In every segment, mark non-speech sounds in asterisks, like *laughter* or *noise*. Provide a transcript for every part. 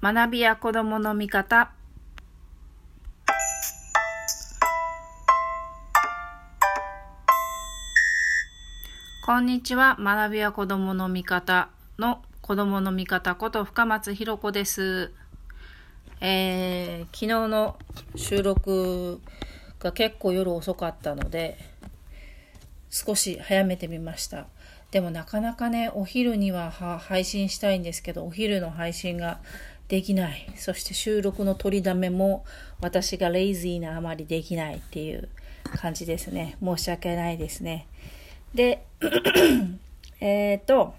学びや子供の味方。こんにちは。学びや子供の味方の子供の味方こと深松ひろ子です。えー、昨日の収録が結構夜遅かったので少し早めてみました。でもなかなかねお昼には配信したいんですけどお昼の配信ができない。そして収録の取りだめも私がレイジーなあまりできないっていう感じですね。申し訳ないですね。で、*clears throat* えっと、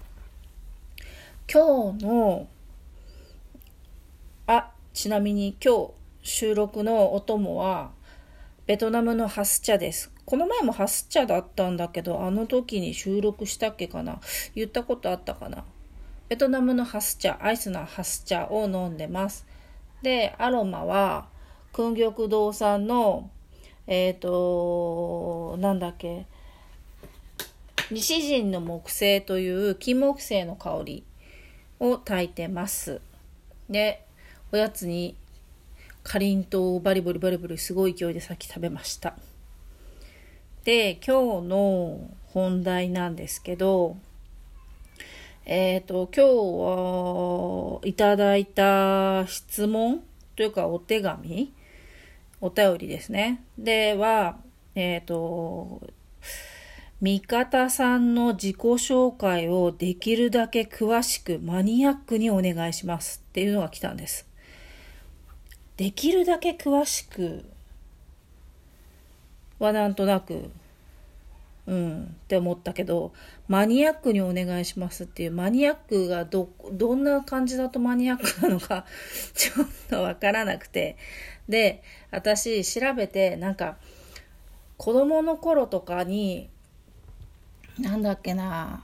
今日の、あ、ちなみに今日収録のお供はベトナムのハス茶です。この前もハス茶だったんだけど、あの時に収録したっけかな？言ったことあったかな？ベトナムのハス茶、アイスのハス茶を飲んでます。で、アロマは、訓玉堂さんの、えっ、ー、と、なんだっけ、西陣の木星という金木犀の香りを炊いてます。で、おやつにかりんとうをバリバリバリバリすごい勢いでさっき食べました。で、今日の本題なんですけど、えっ、ー、と、今日はいただいた質問というかお手紙お便りですね。では、えっ、ー、と、味方さんの自己紹介をできるだけ詳しくマニアックにお願いしますっていうのが来たんです。できるだけ詳しくはなんとなくうん、って思ったけど、マニアックにお願いしますっていう、マニアックがど、どんな感じだとマニアックなのか *laughs* ちょっとわからなくて。で、私調べて、なんか、子供の頃とかに、なんだっけな、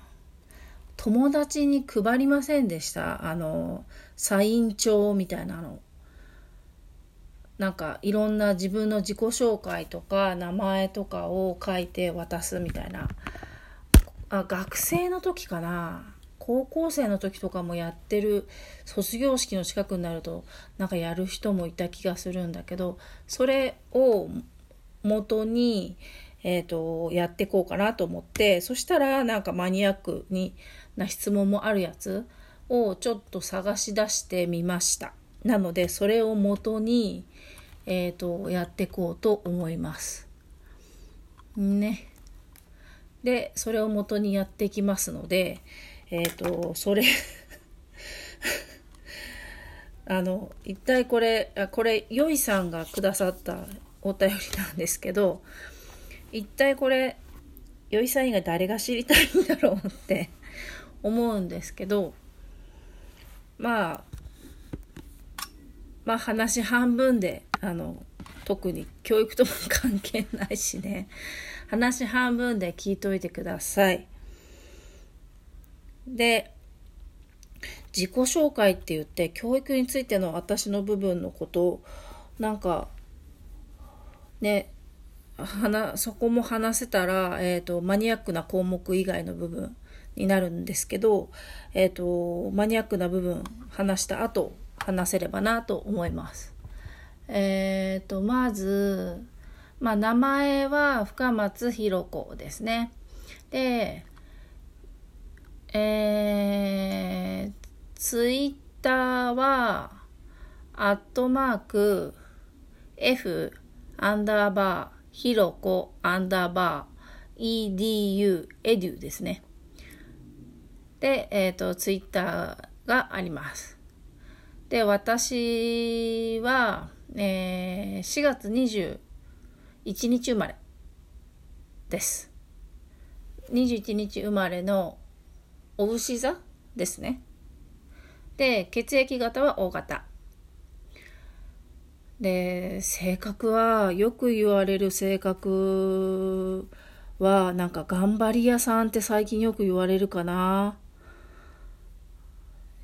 友達に配りませんでした。あの、サイン帳みたいなの。なんかいろんな自分の自己紹介とか名前とかを書いて渡すみたいなあ学生の時かな高校生の時とかもやってる卒業式の近くになるとなんかやる人もいた気がするんだけどそれを元に、えーと、やっていこうかなと思ってそしたらなんかマニアックにな質問もあるやつをちょっと探し出してみました。なのでそれを元にえ、ー、と、やっていこうと思います。ね。で、それを元にやっていきますので、えっ、ー、と、それ *laughs* あの、一体これ、これ、よいさんがくださったお便りなんですけど、一体これ、よいさん以外誰が知りたいんだろうって思うんですけど、まあ、まあ話半分であの特に教育とも関係ないしね話半分で聞いといてください。で自己紹介って言って教育についての私の部分のことをなんかねそこも話せたら、えーと、マニアックな項目以外の部分になるんですけど、えーとマニアックな部分話した後話せればなと思います。えっ、ー、と、まず、まあ、名前は深松弘子ですね。で、えー、ツイッターは、アットマーク、F、アンダーバー、ひろこ、アンダーバー、edu、エデュですね。で、えっ、ー、と、ツイッターがあります。で、私は、えー、4月21日生まれです。21日生まれのお牛座ですね。で、血液型は O 型。で、性格は、よく言われる性格は、なんか頑張り屋さんって最近よく言われるかな。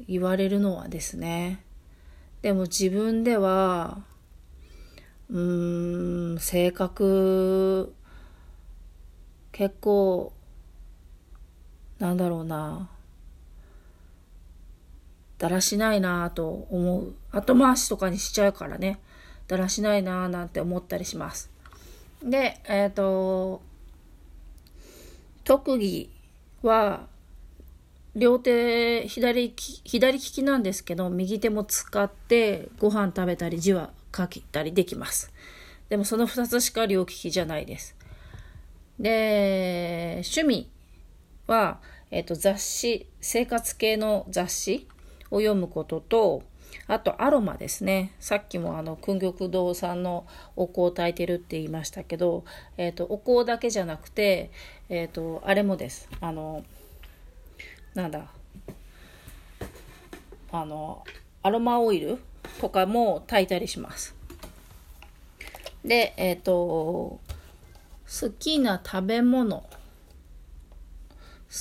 言われるのはですね。でも自分では、うーん、性格、結構、なんだろうな。だらしないなぁと思う。後回しとかにしちゃうからね。だらしないなぁなんて思ったりします。で、えっ、ー、と、特技は、両手左利き、左利きなんですけど、右手も使ってご飯食べたり字は書いたりできます。でもその2つしか両利きじゃないです。で、趣味は、えっ、と、雑誌、生活系の雑誌を読むことと、あとアロマですね。さっきもあの、訓玉堂さんのお香を炊いてるって言いましたけど、えっ、と、お香だけじゃなくて、えっ、と、あれもです。あの、なんだ、あの、アロマオイルとかも炊いたりします。で、えっ、ー、と、好きな食べ物。好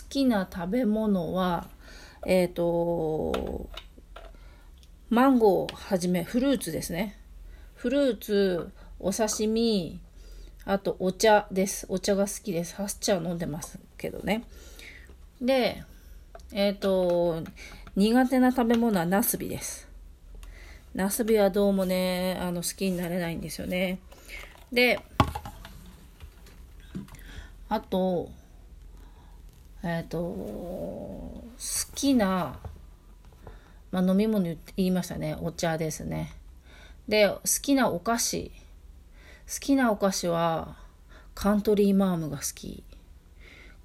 きな食べ物は、えっ、ー、と、マンゴーをはじめ、フルーツですね。フルーツ、お刺身、あとお茶です。お茶が好きです。ハス茶飲んでますけどね。で、えっ、ー、と、苦手な食べ物はナスビです。ナスビはどうもね、あの、好きになれないんですよね。で、あと、えっ、ー、と、好きな、まあ、飲み物言いましたね。お茶ですね。で、好きなお菓子。好きなお菓子は、カントリーマームが好き。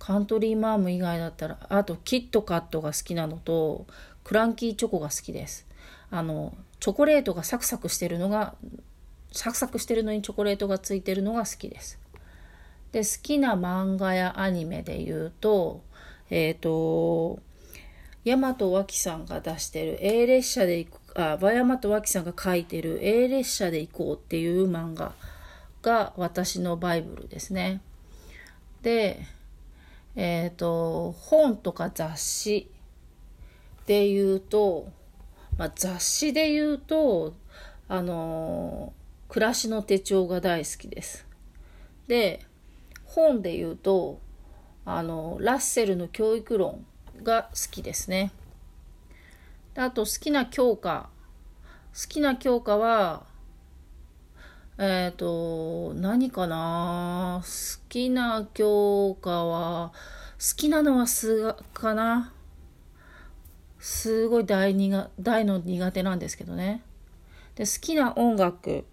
カントリーマーム以外だったら、あとキットカットが好きなのと、クランキーチョコが好きです。あの、チョコレートがサクサクしてるのが、サクサクしてるのにチョコレートがついてるのが好きです。で、好きな漫画やアニメで言うと、えっ、ー、と、大和脇さんが出してる A 列車で行く、あ、大和脇さんが書いてる A 列車で行こうっていう漫画が私のバイブルですね。で、えっ、ー、と、本とか雑誌で言うと、まあ、雑誌で言うと、あの暮らしの手帳が大好きです。で、本で言うと、あの、ラッセルの教育論が好きですね。であと好きな教科。好きな教科は、えっ、ー、と、何かな？好きな教科は、好きなのは数学かな？すごい大苦大の苦手なんですけどね。で、好きな音楽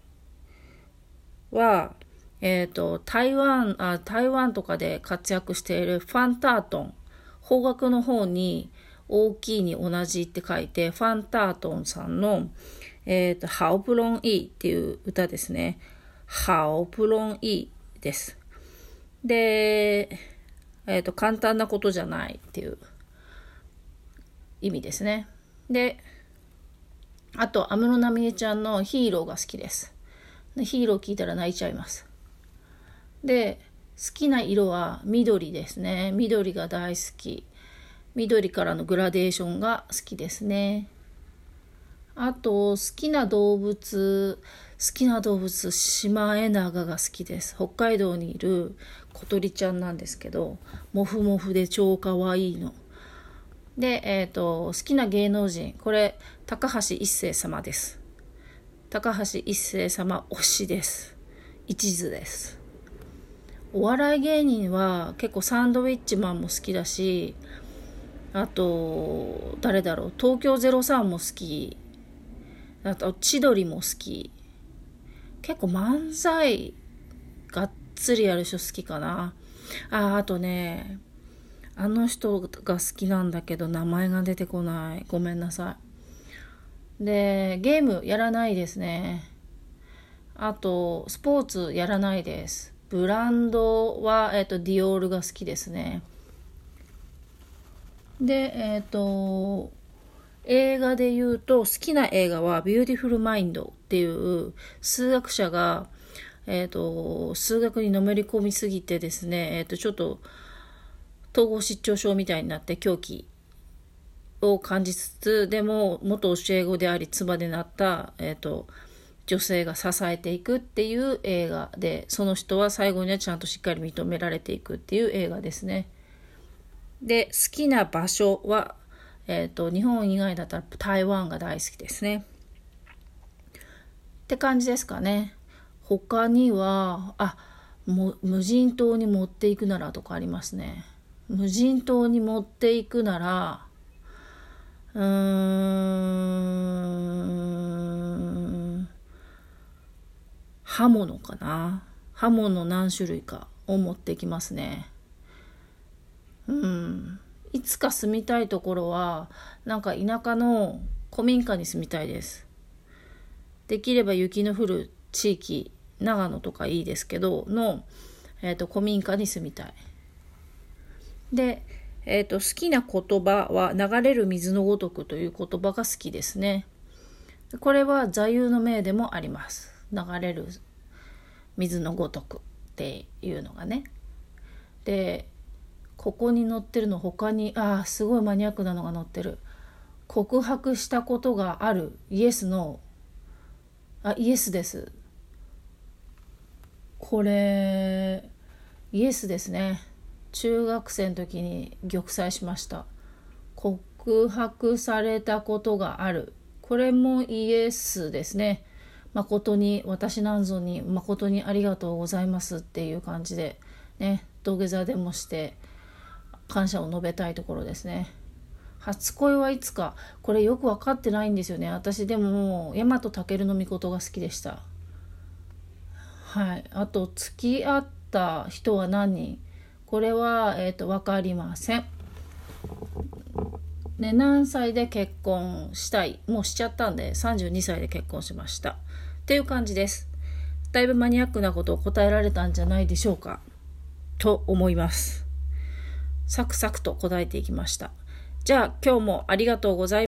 は、えっ、ー、と、台湾あ、台湾とかで活躍しているファンタートン。方角の方に大きいに同じって書いて、ファンタートンさんの、えっ、ー、と、ハオプロンイーっていう歌ですね。ハオプロンイーです。で、えっ、ー、と、簡単なことじゃないっていう意味ですね。で、あと、安室奈美恵ちゃんのヒーローが好きです。ヒーロー聞いたら泣いちゃいます。で、好きな色は緑ですね。緑が大好き。緑からのグラデーションが好きですね。あと、好きな動物、好きな動物、シマエナガが好きです。北海道にいる小鳥ちゃんなんですけど、もふもふで超かわいいの。で、えっ、ー、と、好きな芸能人、これ、高橋一生様です。高橋一生様推しです。一途です。お笑い芸人は結構サンドウィッチマンも好きだし、あと、誰だろう、東京03も好き。あと、千鳥も好き。結構漫才、がっつりやる人好きかな。あ、あとね、あの人が好きなんだけど名前が出てこない。ごめんなさい。で、ゲームやらないですね。あと、スポーツやらないです。ブランドは、えっ、ー、と、ディオールが好きですね。で、えっ、ー、と、映画で言うと、好きな映画は、ビューティフルマインドっていう数学者が、えっ、ー、と、数学にのめり込みすぎてですね、えっ、と、ちょっと、統合失調症みたいになって狂気を感じつつ、でも元教え子であり妻でなった、えっ、ー、と、女性が支えていくっていう映画で、その人は最後にはちゃんとしっかり認められていくっていう映画ですね。で、好きな場所は、えっ、と、日本以外だったら台湾が大好きですね。って感じですかね。他には、あ、も無人島に持っていくならとかありますね。無人島に持っていくなら、うーん、刃物かな。刃物何種類かを持ってきますね。うん。いつか住みたいところは、なんか田舎の古民家に住みたいです。できれば雪の降る地域、長野とかいいですけど、の、えっ、ー、と、古民家に住みたい。で、えっ、ー、と、好きな言葉は流れる水のごとくという言葉が好きですね。これは座右の銘でもあります。流れる水のごとくっていうのがね。で、ここに載ってるの他に、ああ、すごいマニアックなのが載ってる。告白したことがある。イエスの、あ、イエスです。これ、イエスですね。中学生の時に玉砕しました告白されたことがあるこれもイエスですね誠に私なんぞに誠にありがとうございますっていう感じでね土下座でもして感謝を述べたいところですね。初恋はいつかこれよく分かってないんですよね。私でも大和健の御事が好きでした。はい。あと付き合った人は何人？これは、えーと、分かりません。ね、何歳で結婚したい？もうしちゃったんで32歳で結婚しました。っていう感じです。だいぶマニアックなことを答えられたんじゃないでしょうか。と思います。サクサクと答えていきました。じゃあ今日もありがとうございます